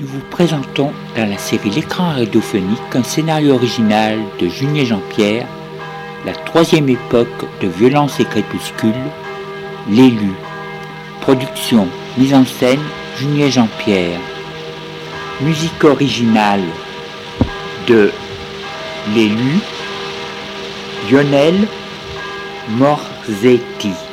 nous vous présentons dans la série L'écran radiophonique un scénario original de Julien Jean-Pierre, la troisième époque de violence et crépuscule, l'élu. Production, mise en scène, Julien Jean-Pierre. Musique originale de l'élu, Lionel Morzetti.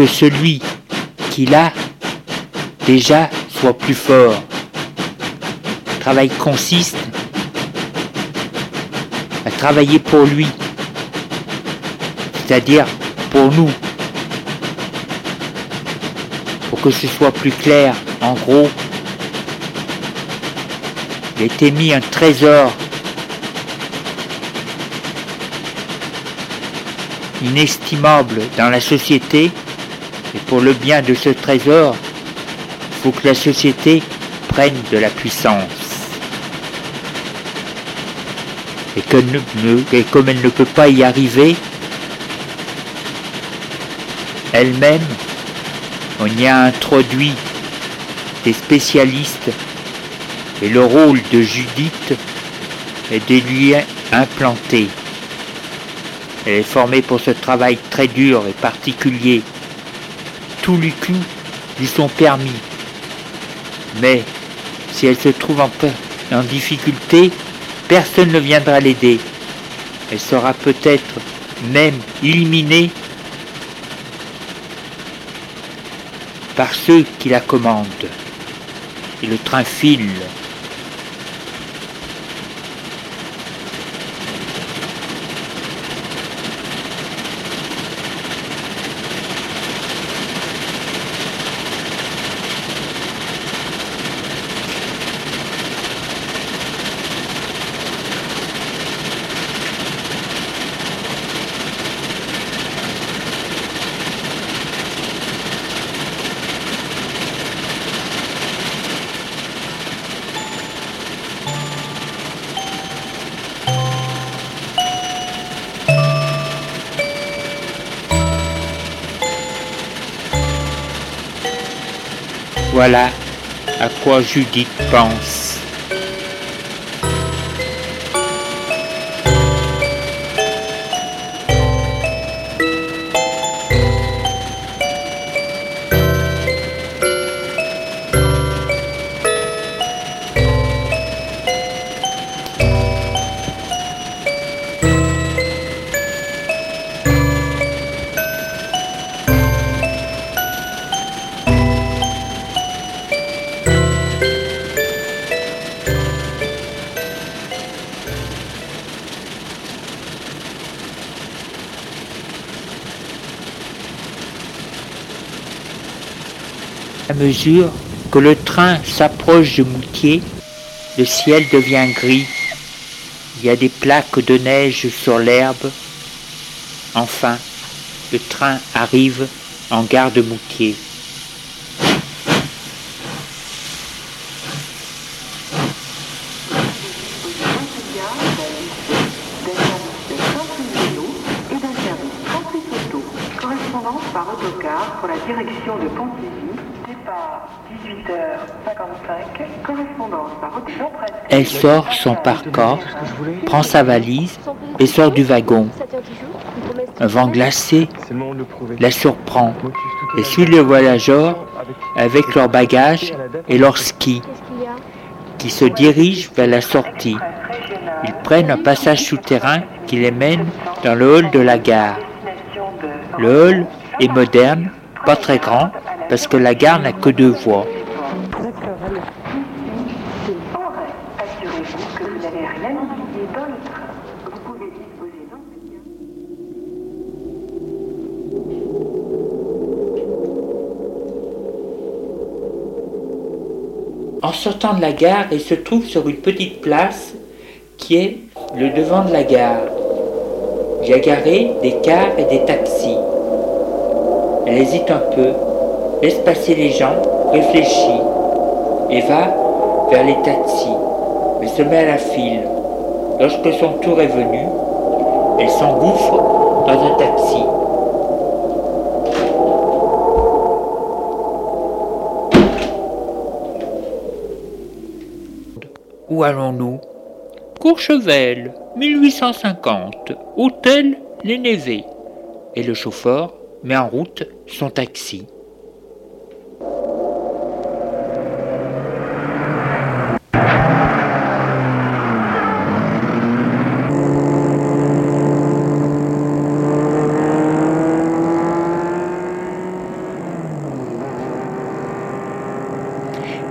Que celui qui l'a déjà soit plus fort. Le travail consiste à travailler pour lui, c'est-à-dire pour nous. Pour que ce soit plus clair, en gros, il a été mis un trésor inestimable dans la société pour le bien de ce trésor, il faut que la société prenne de la puissance. Et, comme elle ne peut pas y arriver, elle-même, on y a introduit des spécialistes et le rôle de Judith est de lui. Elle est formée pour ce travail très dur et particulier tous les lui sont permis. Mais si elle se trouve en, en difficulté, personne ne viendra l'aider. Elle sera peut-être même éliminée par ceux qui la commandent. Et le train file. Voilà à quoi Judith pense. À mesure que le train s'approche de Moutier, le ciel devient gris. Il y a des plaques de neige sur l'herbe. Enfin, le train arrive en gare de Moutier. Elle sort son parcours, prend sa valise et sort du wagon. Un vent glacé la surprend et suit le voyageur avec leurs bagages et leurs skis qui se dirigent vers la sortie. Ils prennent un passage souterrain qui les mène dans le hall de la gare. Le hall est moderne, pas très grand, parce que la gare n'a que deux voies. En sortant de la gare, elle se trouve sur une petite place qui est le devant de la gare. Il a garé des cars et des taxis. Elle hésite un peu, laisse passer les gens, réfléchit et va vers les taxis, mais se met à la file. Lorsque son tour est venu, elle s'engouffre dans un taxi. Où allons-nous? Courchevel, 1850, hôtel Les Névés. Et le chauffeur met en route son taxi.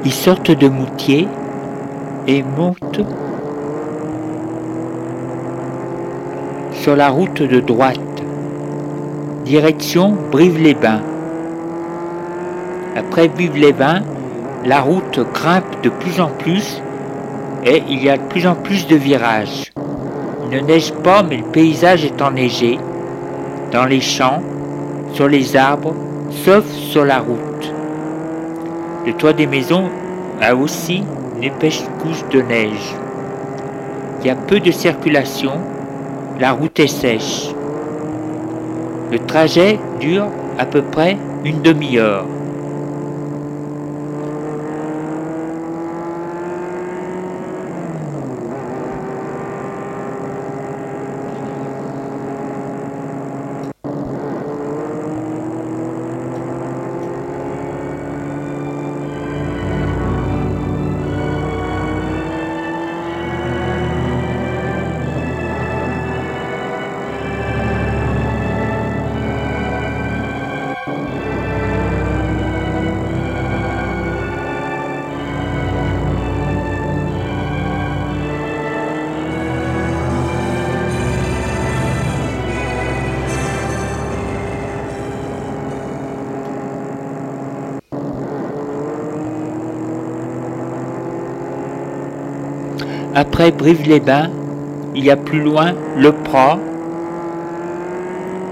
Ils sortent de Moutier et montent sur la route de droite, direction Brive-les-Bains. Après Brive-les-Bains, la route grimpe de plus en plus et il y a de plus en plus de virages. Il ne neige pas, mais le paysage est enneigé, dans les champs, sur les arbres, sauf sur la route. Le toit des maisons a aussi une épaisse couche de neige. Il y a peu de circulation, la route est sèche. Le trajet dure à peu près une demi-heure. Après Brive-les-Bains, il y a plus loin Le Prat.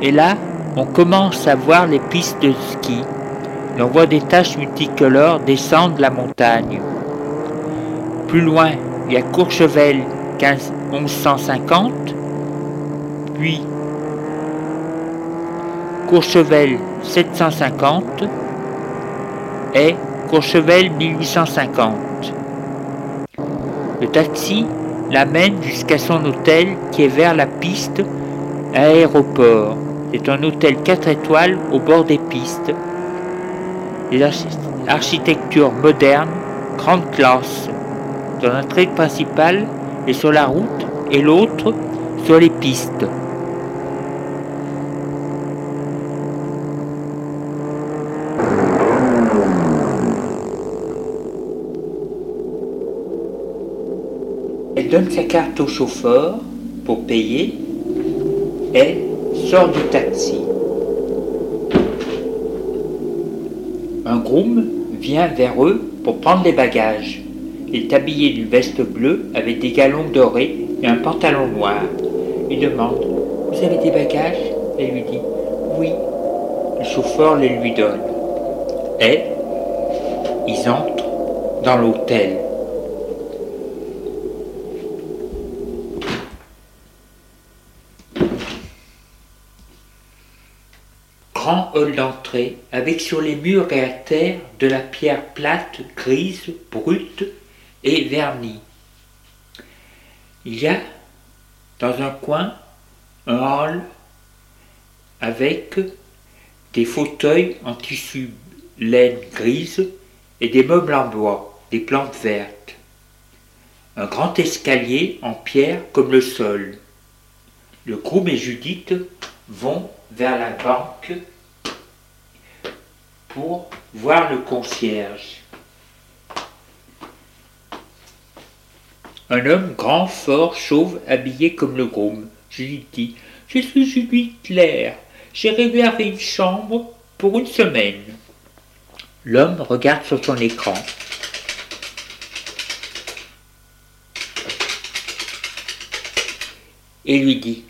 Et là, on commence à voir les pistes de ski. Et on voit des taches multicolores descendre la montagne. Plus loin, il y a Courchevel 15 1150, puis Courchevel 750 et Courchevel 1850. Le taxi l'amène jusqu'à son hôtel qui est vers la piste à l'aéroport. C'est un hôtel 4 étoiles au bord des pistes. Des archi- architectures modernes, grande classe. Son entrée principale est sur la route et l'autre sur les pistes. Elle donne sa carte au chauffeur pour payer et sort du taxi. Un groom vient vers eux pour prendre les bagages. Il est habillé d'une veste bleue avec des galons dorés et un pantalon noir. Il demande Vous avez des bagages? Elle lui dit Oui. Le chauffeur les lui donne. Et ils entrent dans l'hôtel. grand hall d'entrée avec sur les murs et à terre de la pierre plate, grise, brute et vernie. Il y a dans un coin un hall avec des fauteuils en tissu laine grise et des meubles en bois, des plantes vertes. Un grand escalier en pierre comme le sol. Le groom et Judith vont vers la banque voir le concierge. Un homme grand, fort, chauve, habillé comme le groom. Judith dit Je suis Judith Claire. J'ai réservé une chambre pour une semaine. L'homme regarde sur son écran. Et lui dit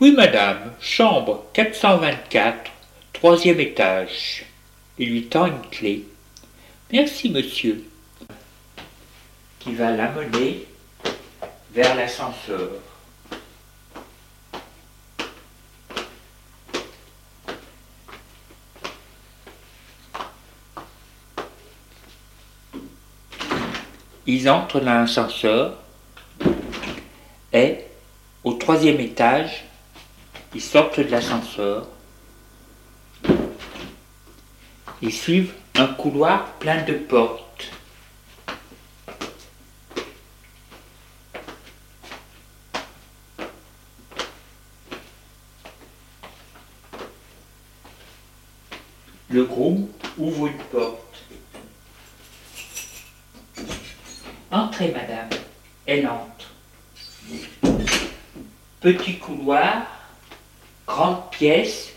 Oui, madame, chambre 424, troisième étage. Il lui tend une clé. Merci, monsieur. Qui va l'amener vers l'ascenseur. Ils entrent dans l'ascenseur et au troisième étage, ils sortent de l'ascenseur. Ils suivent un couloir plein de portes. Le groom ouvre une porte. Entrez, madame. Elle entre. Petit couloir, grande pièce,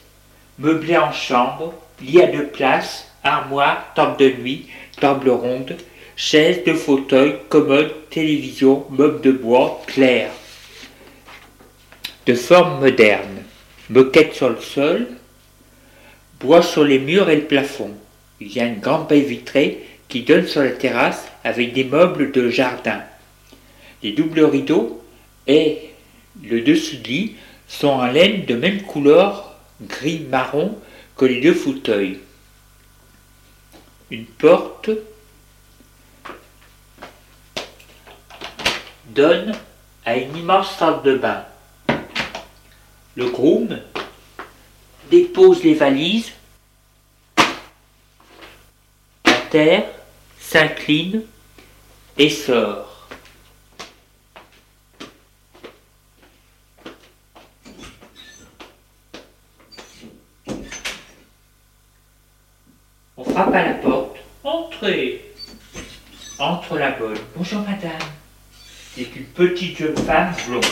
meublée en chambre, lit à deux places, armoire, table de nuit, table ronde, chaise, de fauteuil, commode, télévision, meubles de bois, clair. De forme moderne. Moquette sur le sol, bois sur les murs et le plafond. Il y a une grande baie vitrée qui donne sur la terrasse avec des meubles de jardin. Les doubles rideaux et le dessus de lit sont en laine de même couleur gris-marron deux fauteuils. Une porte donne à une immense salle de bain. Le groom dépose les valises à terre, s'incline et sort. On frappe à la porte. Entrez. Entre la bonne. Bonjour madame. C'est une petite jeune femme blonde.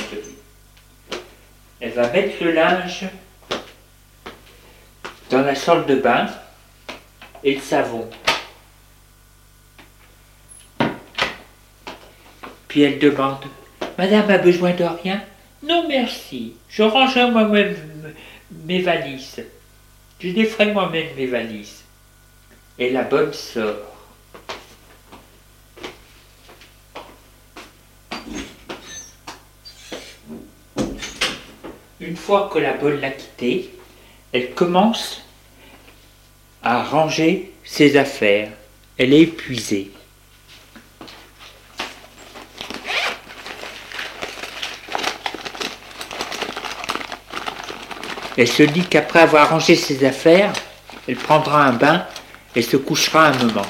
Elle va mettre le linge dans la salle de bain et le savon. Puis elle demande Madame a besoin de rien? Non, merci. Je range moi-même mes valises. Je défrais moi-même mes valises. Et la bonne sort. Une que la bonne l'a quittée, elle commence à ranger ses affaires. Elle est épuisée. Elle se dit qu'après avoir rangé ses affaires, elle prendra un bain et se couchera un moment.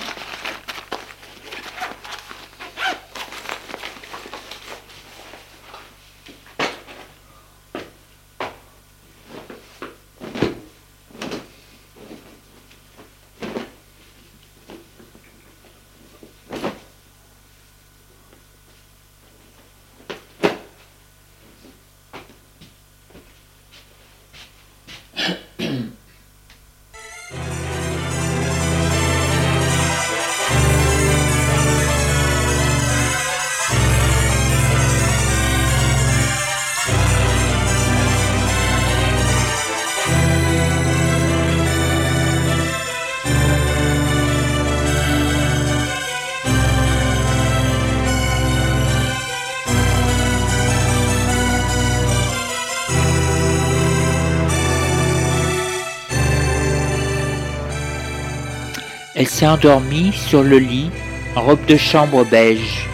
S'est endormie sur le lit en robe de chambre beige.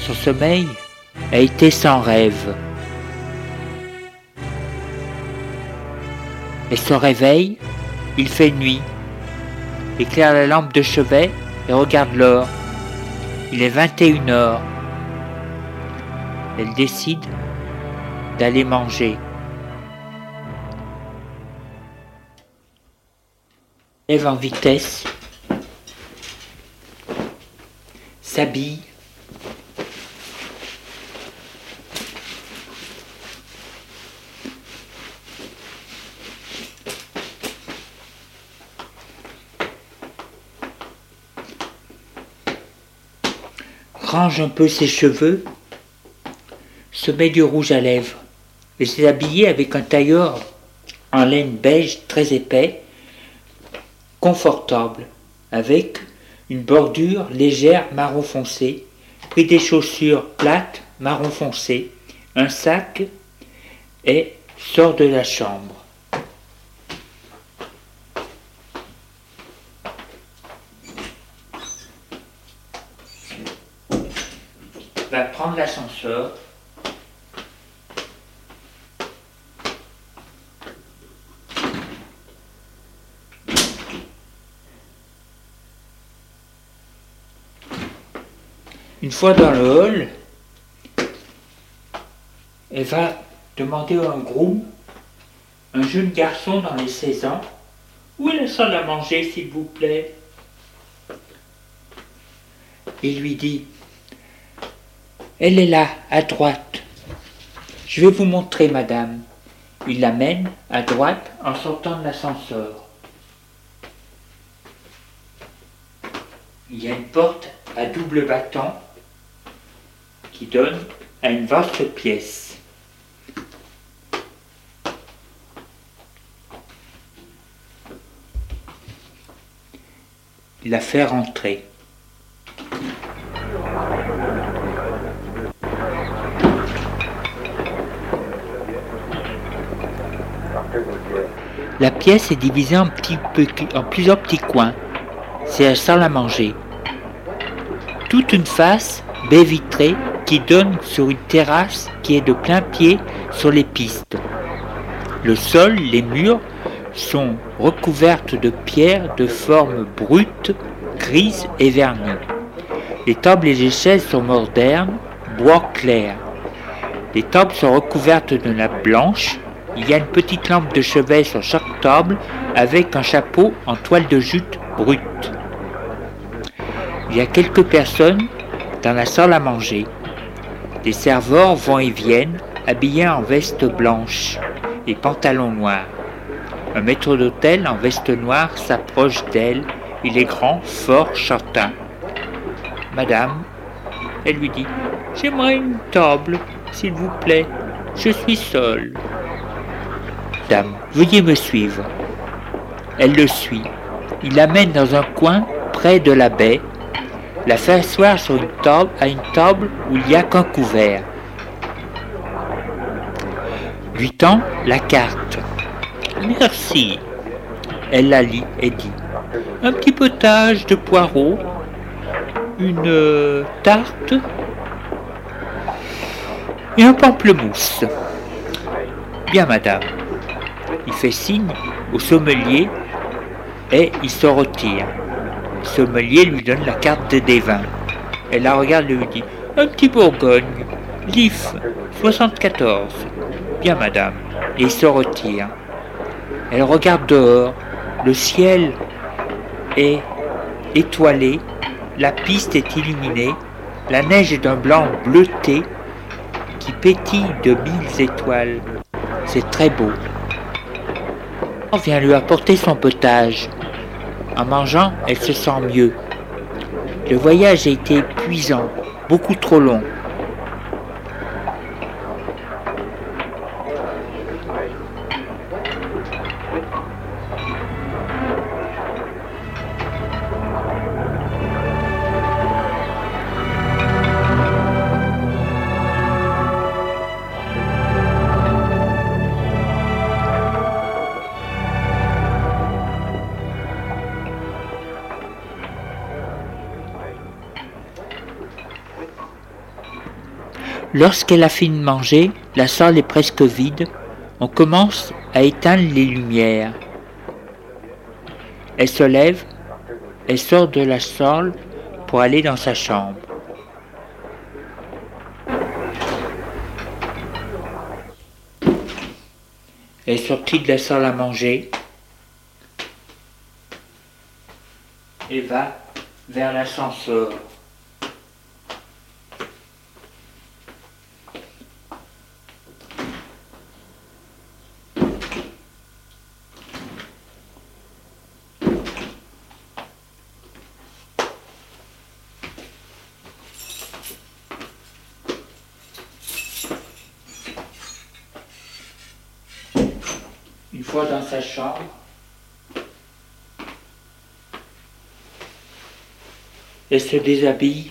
Son sommeil a été sans rêve. Elle se réveille, il fait nuit, éclaire la lampe de chevet et regarde l'heure. Il est 21 heures. Elle décide d'aller manger. En vitesse, s'habille, range un peu ses cheveux, se met du rouge à lèvres et s'est habillé avec un tailleur en laine beige très épais, confortable, avec une bordure légère marron foncé, pris des chaussures plates marron foncé, un sac et sort de la chambre. va prendre l'ascenseur. Une fois dans le hall, elle va demander à un groom, un jeune garçon dans les 16 ans, où est la salle à manger, s'il vous plaît? Il lui dit, elle est là, à droite. Je vais vous montrer, madame. Il l'amène à droite en sortant de l'ascenseur. Il y a une porte à double battant qui donne à une vaste pièce. La fait rentrer. La pièce est divisée en, plusieurs petits coins. C'est la salle à manger. Toute une face, baie vitrée, qui donne sur une terrasse qui est de plein pied sur les pistes. Le sol, les murs sont recouvertes de pierres de forme brute, grise et vernie. Les tables et les chaises sont modernes, bois clair. Les tables sont recouvertes de nappe blanche, il y a une petite lampe de chevet sur chaque table avec un chapeau en toile de jute brute. Il y a quelques personnes dans la salle à manger. Des serveurs vont et viennent, habillés en veste blanche et pantalon noir. Un maître d'hôtel en veste noire s'approche d'elle. Il est grand, fort, châtain. Madame, elle lui dit J'aimerais une table, s'il vous plaît. Je suis seule veuillez me suivre. Elle le suit. Il l'amène dans un coin près de la baie, la fait asseoir sur une table à une table où il n'y a qu'un couvert. Lui tend la carte. Merci. Elle la lit et dit Un petit potage de poireaux, une euh, tarte et un pamplemousse. Bien, madame il fait signe au sommelier et il se retire. Le sommelier lui donne la carte des vins. Elle la regarde et lui dit Un petit Bourgogne, l'IF 74. Bien, madame. Et se retire. Elle regarde dehors. Le ciel est étoilé. La piste est illuminée. La neige est d'un blanc bleuté qui pétille de mille étoiles. C'est très beau vient lui apporter son potage. En mangeant, elle se sent mieux. Le voyage a été épuisant, beaucoup trop long. Lorsqu'elle a fini de manger, la salle est presque vide. On commence à éteindre les lumières. Elle se lève, elle sort de la salle pour aller dans sa chambre. Elle est de la salle à manger et va vers l'ascenseur. Une fois dans sa chambre, elle se déshabille.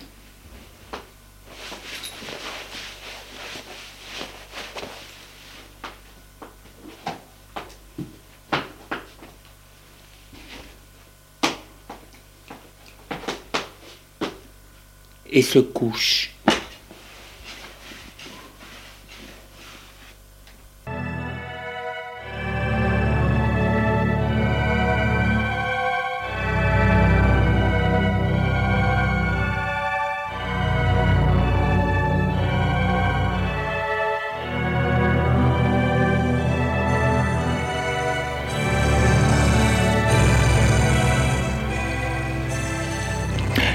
et se couche.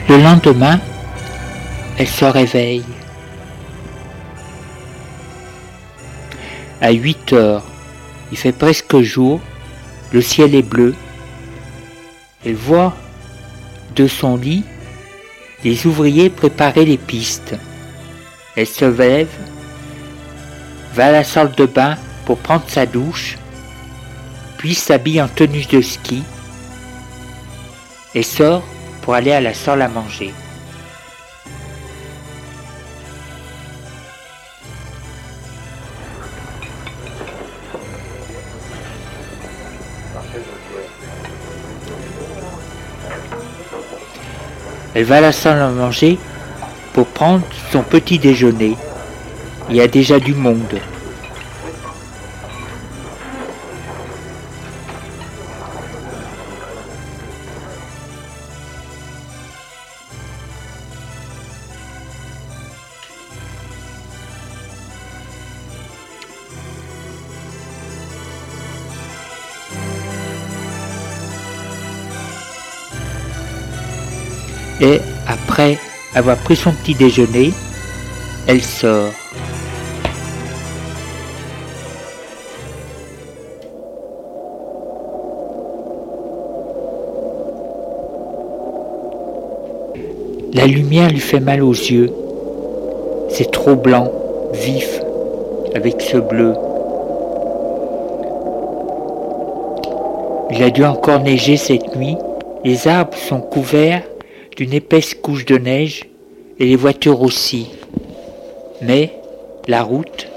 Le lendemain, elle se réveille. À 8 heures, il fait presque jour, le ciel est bleu. Elle voit de son lit les ouvriers préparer les pistes. Elle se lève, va à la salle de bain pour prendre sa douche, puis s'habille en tenue de ski et sort pour aller à la salle à manger. Elle va à la salle à manger pour prendre son petit déjeuner. Il y a déjà du monde. Et après avoir pris son petit déjeuner, elle sort. La lumière lui fait mal aux yeux. C'est trop blanc, vif, avec ce bleu. Il a dû encore neiger cette nuit. Les arbres sont couverts d'une épaisse couche de neige et les voitures aussi. Mais la route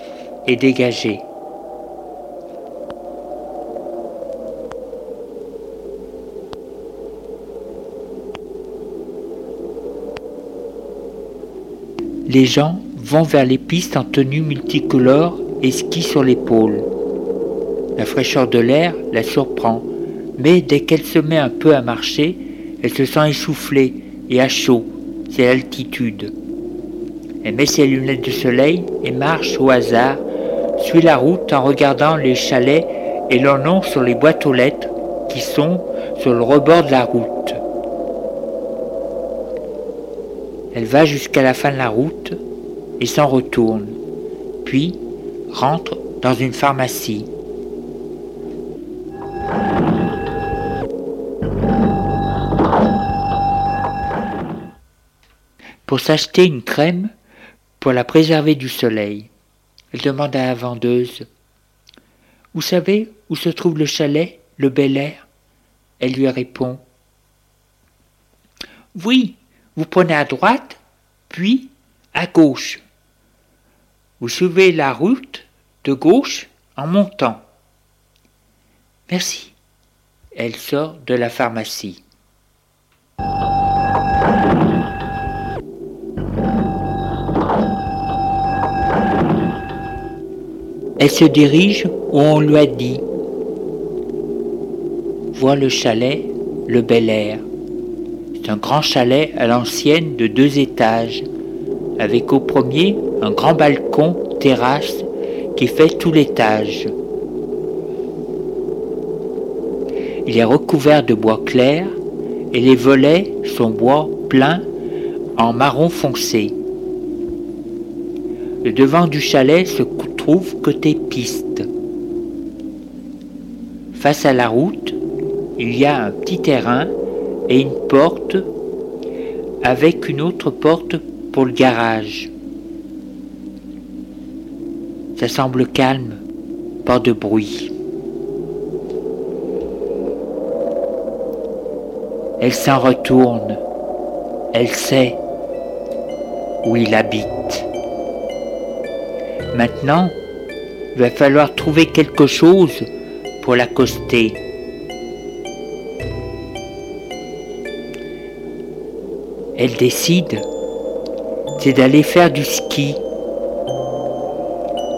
est dégagée. Les gens vont vers les pistes en tenue multicolore et skient sur l'épaule. La fraîcheur de l'air la surprend, mais dès qu'elle se met un peu à marcher, elle se sent essoufflée et à chaud, c'est l'altitude. Elle met ses lunettes de soleil et marche au hasard, suit la route en regardant les chalets et leur nom sur les boîtes aux lettres qui sont sur le rebord de la route. Elle va jusqu'à la fin de la route et s'en retourne, puis rentre dans une pharmacie. Pour s'acheter une crème pour la préserver du soleil. Elle demande à la vendeuse Vous savez où se trouve le chalet, le bel air? Elle lui répond Oui, vous prenez à droite, puis à gauche. Vous suivez la route de gauche en montant. Merci. Elle sort de la pharmacie. Elle se dirige où on lui a dit. Voit le chalet, le bel air. C'est un grand chalet à l'ancienne de deux étages, avec au premier un grand balcon terrasse qui fait tout l'étage. Il est recouvert de bois clair et les volets sont bois plein en marron foncé. Le devant du chalet se trouve côté piste. Face à la route, il y a un petit terrain et une porte avec une autre porte pour le garage. Ça semble calme, pas de bruit. Elle s'en retourne. Elle sait où il habite. Maintenant, il va falloir trouver quelque chose pour l'accoster. Elle décide, c'est d'aller faire du ski.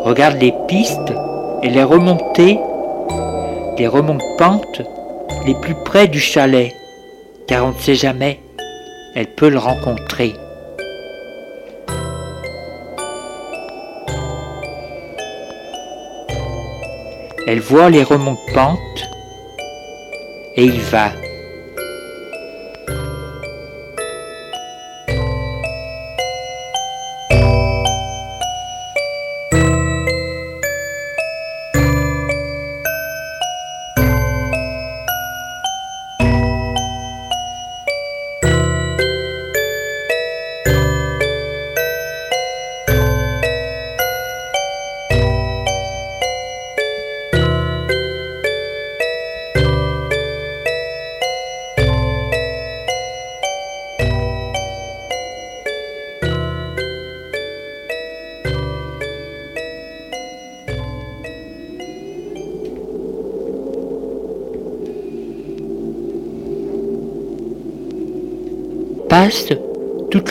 Regarde les pistes et les remontées, les remontes-pentes les plus près du chalet car on ne sait jamais, elle peut le rencontrer. Elle voit les remontes-pentes et il va.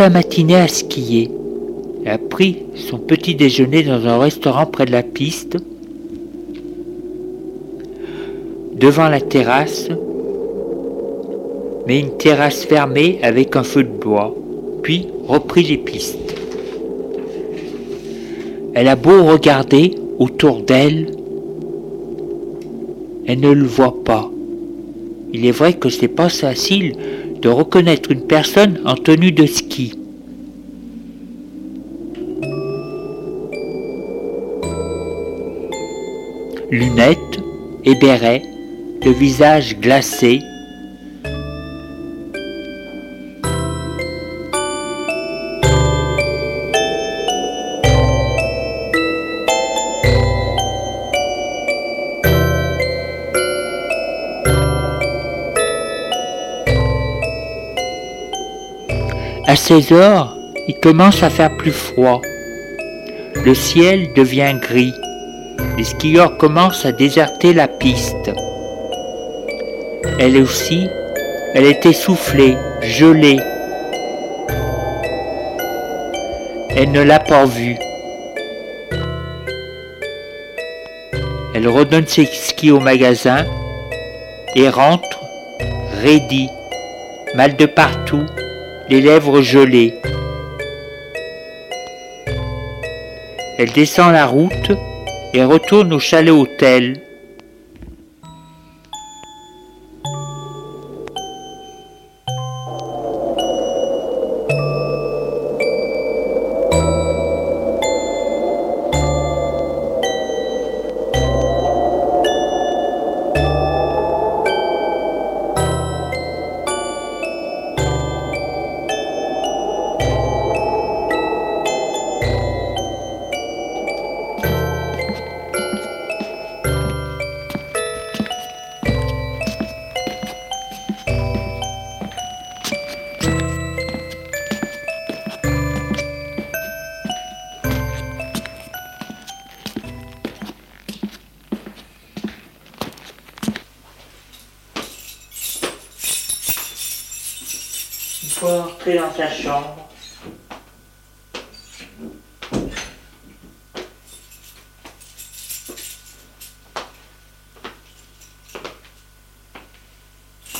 Matinée à skier. Elle a pris son petit déjeuner dans un restaurant près de la piste, devant la terrasse, mais une terrasse fermée avec un feu de bois, puis repris les pistes. Elle a beau regarder autour d'elle, elle ne le voit pas. Il est vrai que c'est pas facile de reconnaître une personne en tenue de ski. Lunettes et béret, le visage glacé, À 16 heures, il commence à faire plus froid. Le ciel devient gris. Les skieurs commencent à déserter la piste. Elle aussi, elle est essoufflée, gelée. Elle ne l'a pas vue. Elle redonne ses skis au magasin et rentre, raidie, mal de partout, les lèvres gelées. Elle descend la route et retourne au chalet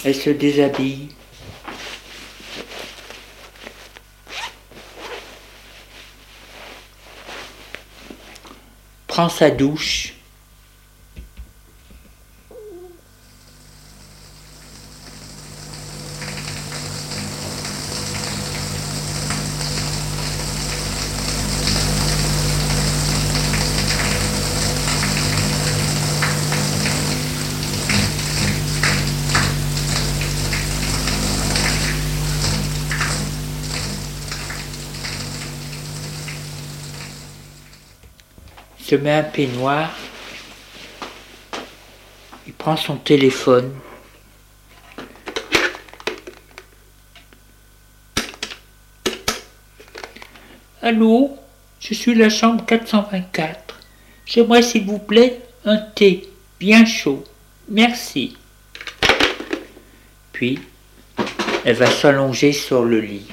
Elle se déshabille. Prend sa douche. Se met un peignoir, il prend son téléphone, Allô, je suis la chambre 424. J'aimerais s'il vous plaît un thé bien chaud. Merci. Puis, elle va s'allonger sur le lit.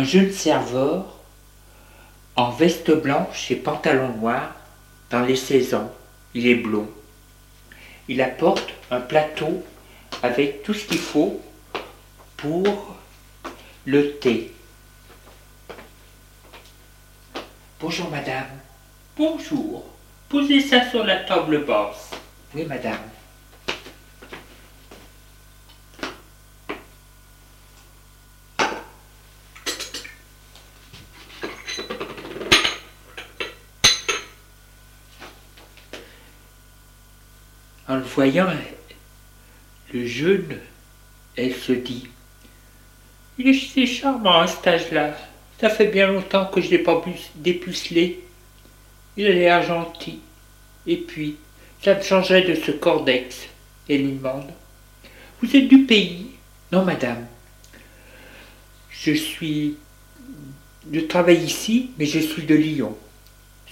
Un jeune serveur en veste blanche et pantalon noir dans les saisons. Il est blond. Il apporte un plateau avec tout ce qu'il faut pour le thé. Bonjour madame. Bonjour. Posez ça sur la table basse. Oui madame. En le voyant, le jeune, elle se dit Il est si charmant à cet âge-là. Ça fait bien longtemps que je l'ai pas dépucelé. Il a l'air gentil. Et puis, ça me changerait de ce cordex. Elle lui demande Vous êtes du pays Non, madame. Je suis. Je travaille ici, mais je suis de Lyon.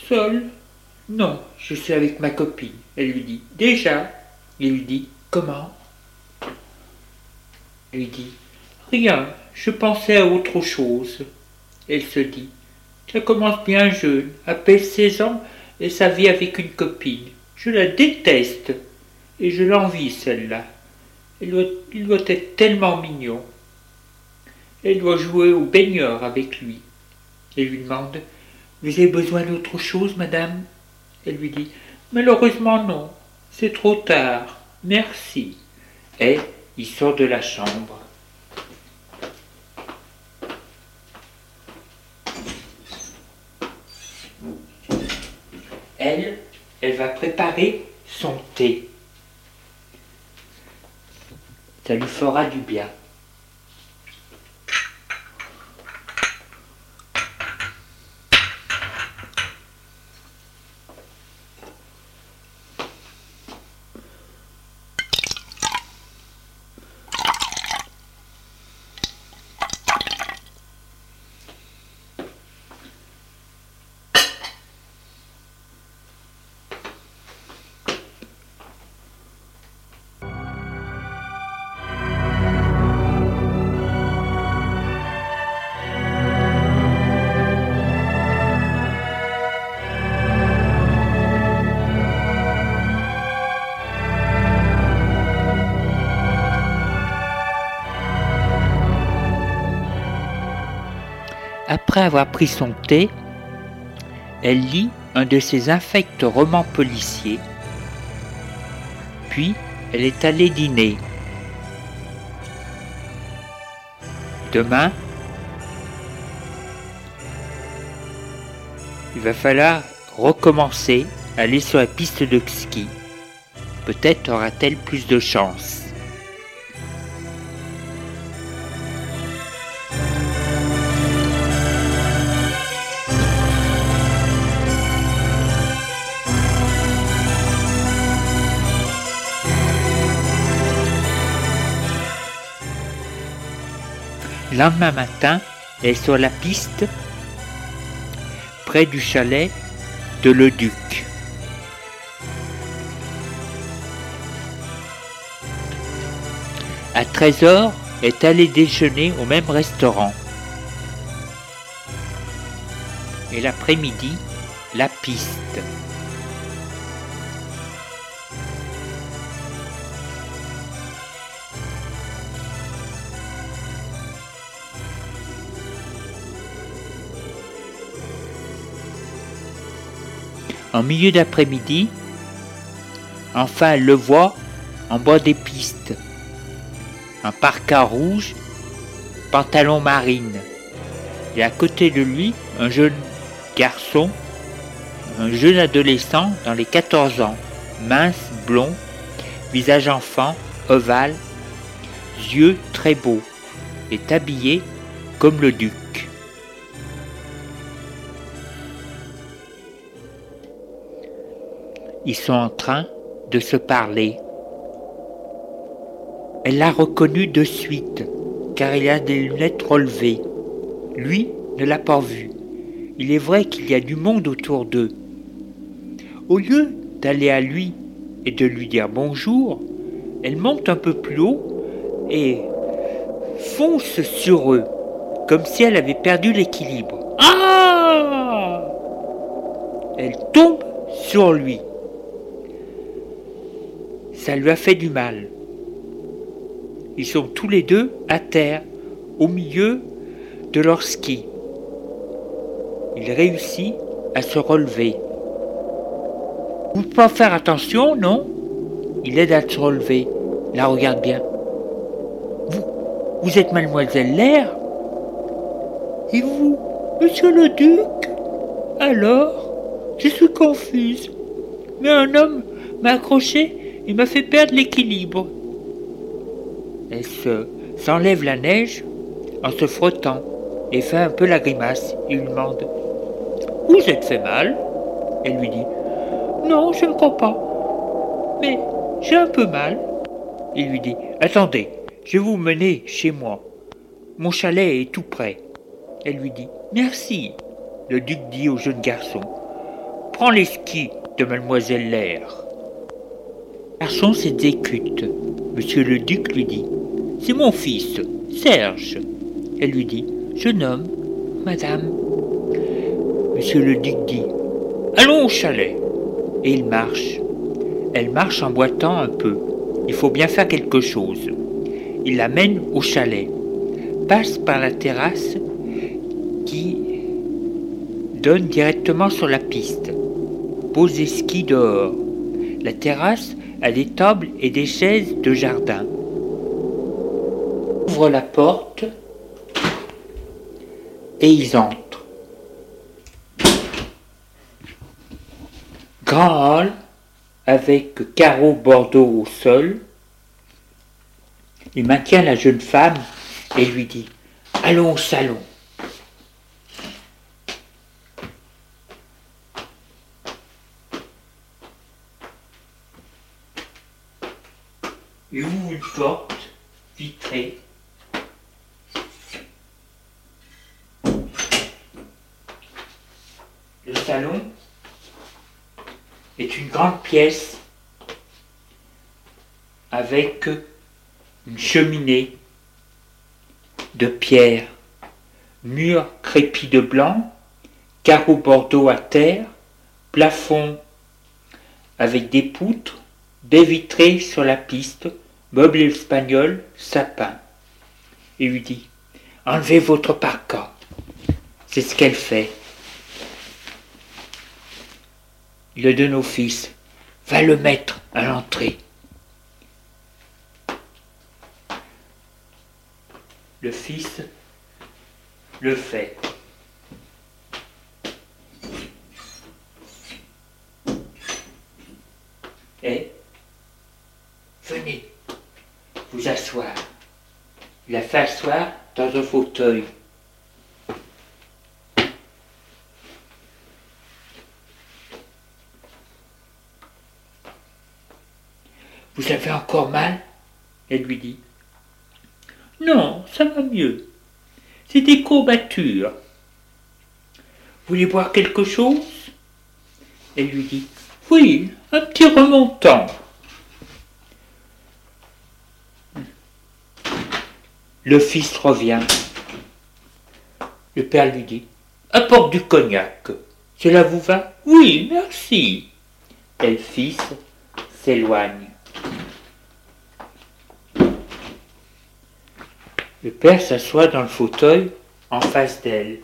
Seul Non, je suis avec ma copine. Elle lui dit Déjà Il lui dit Comment? Elle lui dit Rien, je pensais à autre chose. Elle se dit Ça commence bien jeune, à peine 16 ans, et sa vie avec une copine. Je la déteste, et je l'envie celle-là. Il doit, il doit être tellement mignon. Elle doit jouer au baigneur avec lui. Elle lui demande Vous avez besoin d'autre chose, madame? Elle lui dit Malheureusement non, c'est trop tard. Merci. Et il sort de la chambre. Elle, elle va préparer son thé. Ça lui fera du bien. Après avoir pris son thé, elle lit un de ses infects romans policiers, puis elle est allée dîner. Demain, il va falloir recommencer, aller sur la piste de ski. Peut-être aura-t-elle plus de chance. Lendemain matin, elle est sur la piste près du chalet de Le Duc. À 13h, est allé déjeuner au même restaurant. Et l'après-midi, la piste. En milieu d'après-midi, enfin le voit en bas des pistes. Un parka rouge, pantalon marine. Et à côté de lui, un jeune garçon, un jeune adolescent dans les 14 ans, mince, blond, visage enfant, ovale, yeux très beaux, est habillé comme le duc. Ils sont en train de se parler. Elle l'a reconnu de suite, car il a des lunettes relevées. Lui ne l'a pas vu. Il est vrai qu'il y a du monde autour d'eux. Au lieu d'aller à lui et de lui dire bonjour, elle monte un peu plus haut et fonce sur eux, comme si elle avait perdu l'équilibre. Ah Elle tombe sur lui ça lui a fait du mal. Ils sont tous les deux à terre, au milieu de leur ski. Il réussit à se relever. Vous ne pouvez pas faire attention, non? Il aide à se relever. La regarde bien. Vous, vous êtes mademoiselle Lair? Et vous, monsieur le duc? Alors Je suis confuse. Mais un homme m'a accroché il m'a fait perdre l'équilibre. Elle se, s'enlève la neige en se frottant et fait un peu la grimace. Il lui demande Vous êtes fait mal? Elle lui dit Non, je ne crois pas. Mais j'ai un peu mal. Il lui dit Attendez, je vais vous mener chez moi. Mon chalet est tout près. Elle lui dit Merci. Le duc dit au jeune garçon Prends les skis de mademoiselle Lair. Garçon s'exécute. Monsieur le duc lui dit C'est mon fils, Serge. Elle lui dit Jeune homme, madame. Monsieur le duc dit Allons au chalet. Et il marche. Elle marche en boitant un peu. Il faut bien faire quelque chose. Il l'amène au chalet, passe par la terrasse qui donne directement sur la piste, pose des skis dehors. La terrasse à des tables et des chaises de jardin. Ouvre la porte et ils entrent. Grand hall avec carreaux bordeaux au sol. Il maintient la jeune femme et lui dit Allons au salon. Il ouvre une porte vitrée. Le salon est une grande pièce avec une cheminée de pierre, mur crépi de blanc, carreaux bordeaux à terre, plafond avec des poutres, baie vitrée sur la piste, meuble espagnol, sapin. Il lui dit Enlevez votre parka. C'est ce qu'elle fait. Le donne au fils va le mettre à l'entrée. Le Fils le fait. Et venez vous asseoir. Il a fait asseoir dans un fauteuil. Vous avez encore mal? Elle lui dit. Non, ça va mieux. C'est des courbatures. Vous voulez boire quelque chose? Elle lui dit. Oui, un petit remontant. Le fils revient. Le père lui dit Apporte du cognac. Cela vous va? Oui, merci. Et le fils s'éloigne. Le père s'assoit dans le fauteuil en face d'elle.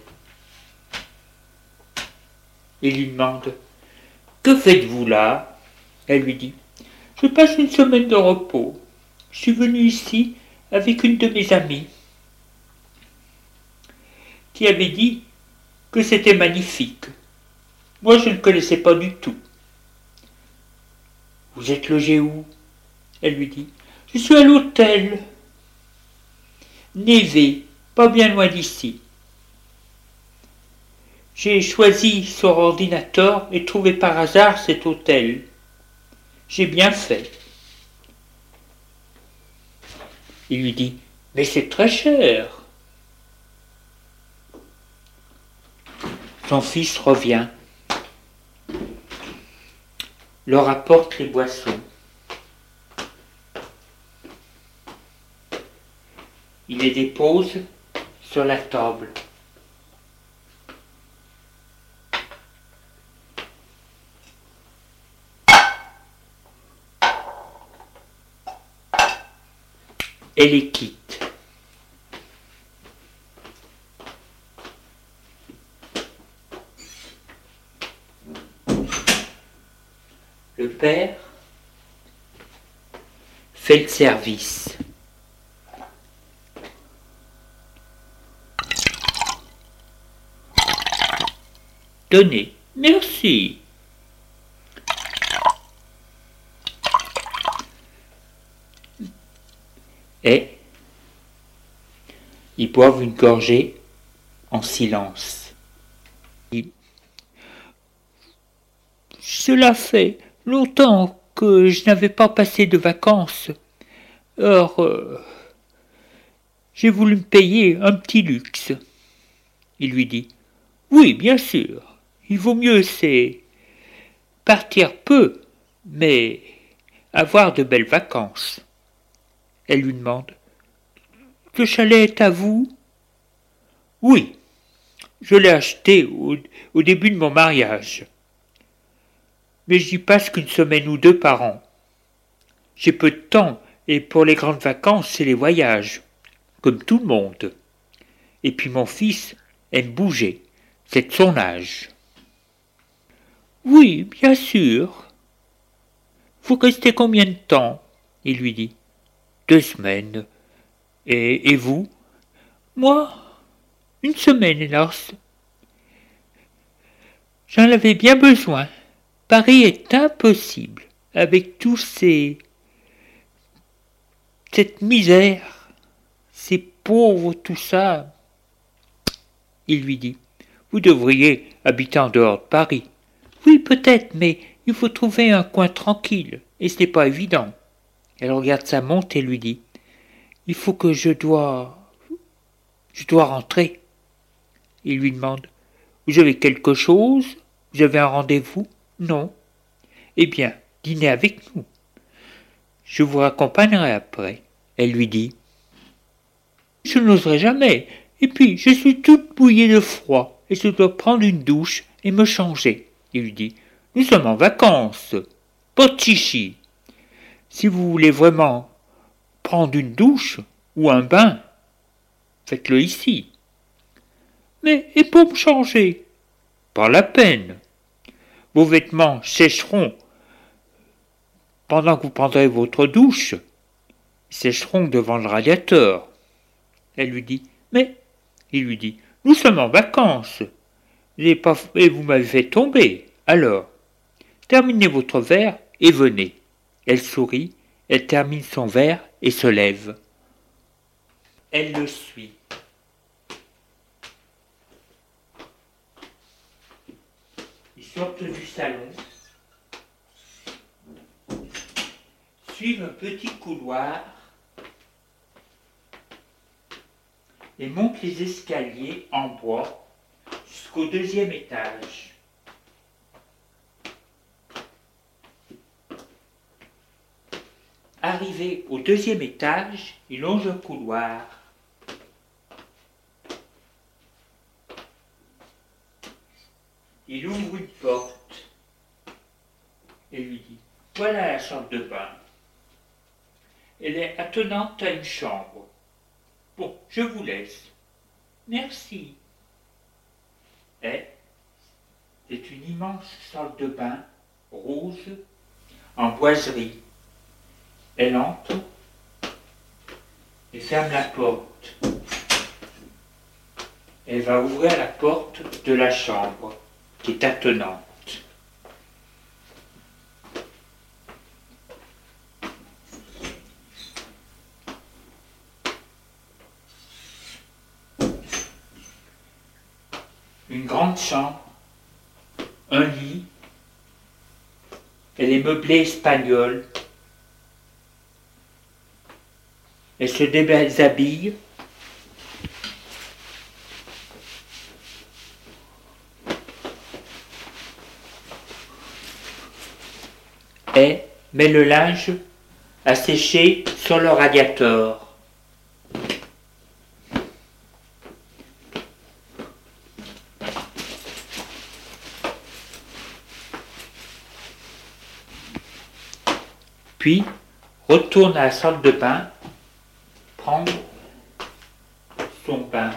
Il lui demande Que faites-vous là? Elle lui dit Je passe une semaine de repos. Je suis venu ici avec une de mes amies qui avait dit que c'était magnifique. Moi, je ne connaissais pas du tout. Vous êtes logé où? Elle lui dit Je suis à l'hôtel. Névé, pas bien loin d'ici. J'ai choisi sur ordinateur et trouvé par hasard cet hôtel. J'ai bien fait. Il lui dit Mais c'est très cher. Son fils revient, leur apporte les boissons. Il les dépose sur la table. et les quitte. Le père fait le service. Merci. Et ils boivent une gorgée en silence. Cela fait longtemps que je n'avais pas passé de vacances. Or, euh, j'ai voulu me payer un petit luxe. Il lui dit Oui, bien sûr. Il vaut mieux, c'est partir peu, mais avoir de belles vacances. Elle lui demande Le chalet est à vous? Oui, je l'ai acheté au, début de mon mariage. Mais j'y passe qu'une semaine ou deux par an. J'ai peu de temps, et pour les grandes vacances, c'est les voyages, comme tout le monde. Et puis mon fils aime bouger, c'est de son âge. Oui, bien sûr. Vous restez combien de temps? Il lui dit. Deux semaines. Et, vous? Moi Une semaine, hélas. J'en avais bien besoin. Paris est impossible, avec tous ces. cette misère, ces pauvres, tout ça. Il lui dit Vous devriez habiter en dehors de Paris. Oui, peut-être, mais il faut trouver un coin tranquille, et ce n'est pas évident. Elle regarde sa montre et lui dit Il faut que je dois. Je dois rentrer. Il lui demande Vous avez quelque chose? Vous avez un rendez-vous? Non. Eh bien, dînez avec nous. Je vous raccompagnerai après. Elle lui dit Je n'oserai jamais. Et puis, je suis toute bouillée de froid, et je dois prendre une douche et me changer. Il lui dit Nous sommes en vacances. Pas de chichi. Si vous voulez vraiment prendre une douche ou un bain, faites-le ici. Mais et pour me changer? Pas la peine. Vos vêtements sécheront pendant que vous prendrez votre douche. Ils sécheront devant le radiateur. Elle lui dit Mais, il lui dit, nous sommes en vacances. Et vous m'avez fait tomber. Alors, terminez votre verre et venez. Elle sourit, elle termine son verre et se lève. elle le suit. Ils sortent du salon, suivent un petit couloir et montent les escaliers en bois jusqu'au deuxième étage. Arrivé au deuxième étage, il longe un couloir. Il ouvre une porte et lui dit Voilà la chambre de bain. Elle est attenante à une chambre. Bon, je vous laisse. Merci. Et c'est une immense salle de bain rouge en boiserie. Elle entre et ferme la porte. Elle va ouvrir la porte de la chambre qui est attenante. Une grande un lit, elle est meublée espagnole, elle se déshabille et met le linge à sécher sur le radiateur. Puis retourne à la salle de bain, prendre son bain.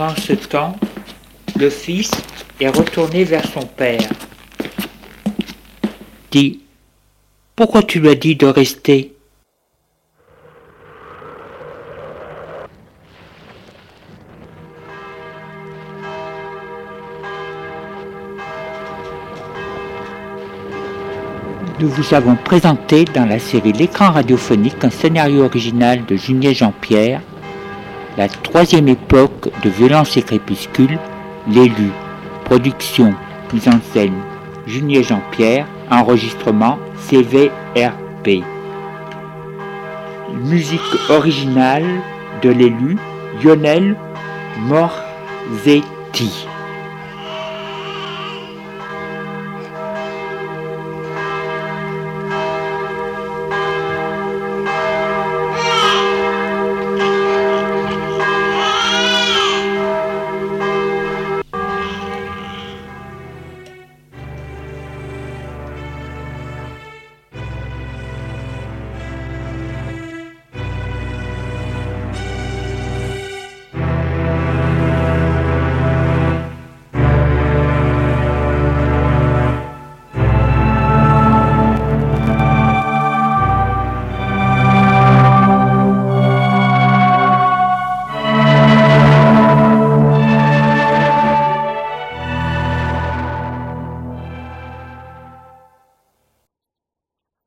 Pendant ce temps, le fils est retourné vers son père. Dis, pourquoi tu lui as dit de rester? Nous vous avons présenté dans la série L'écran radiophonique un scénario original de Junier Jean-Pierre la troisième époque de Violence et Crépuscule, l'élu, production, mise en scène, Junier Jean-Pierre, enregistrement CVRP. Musique originale de l'élu, Lionel Morzetti.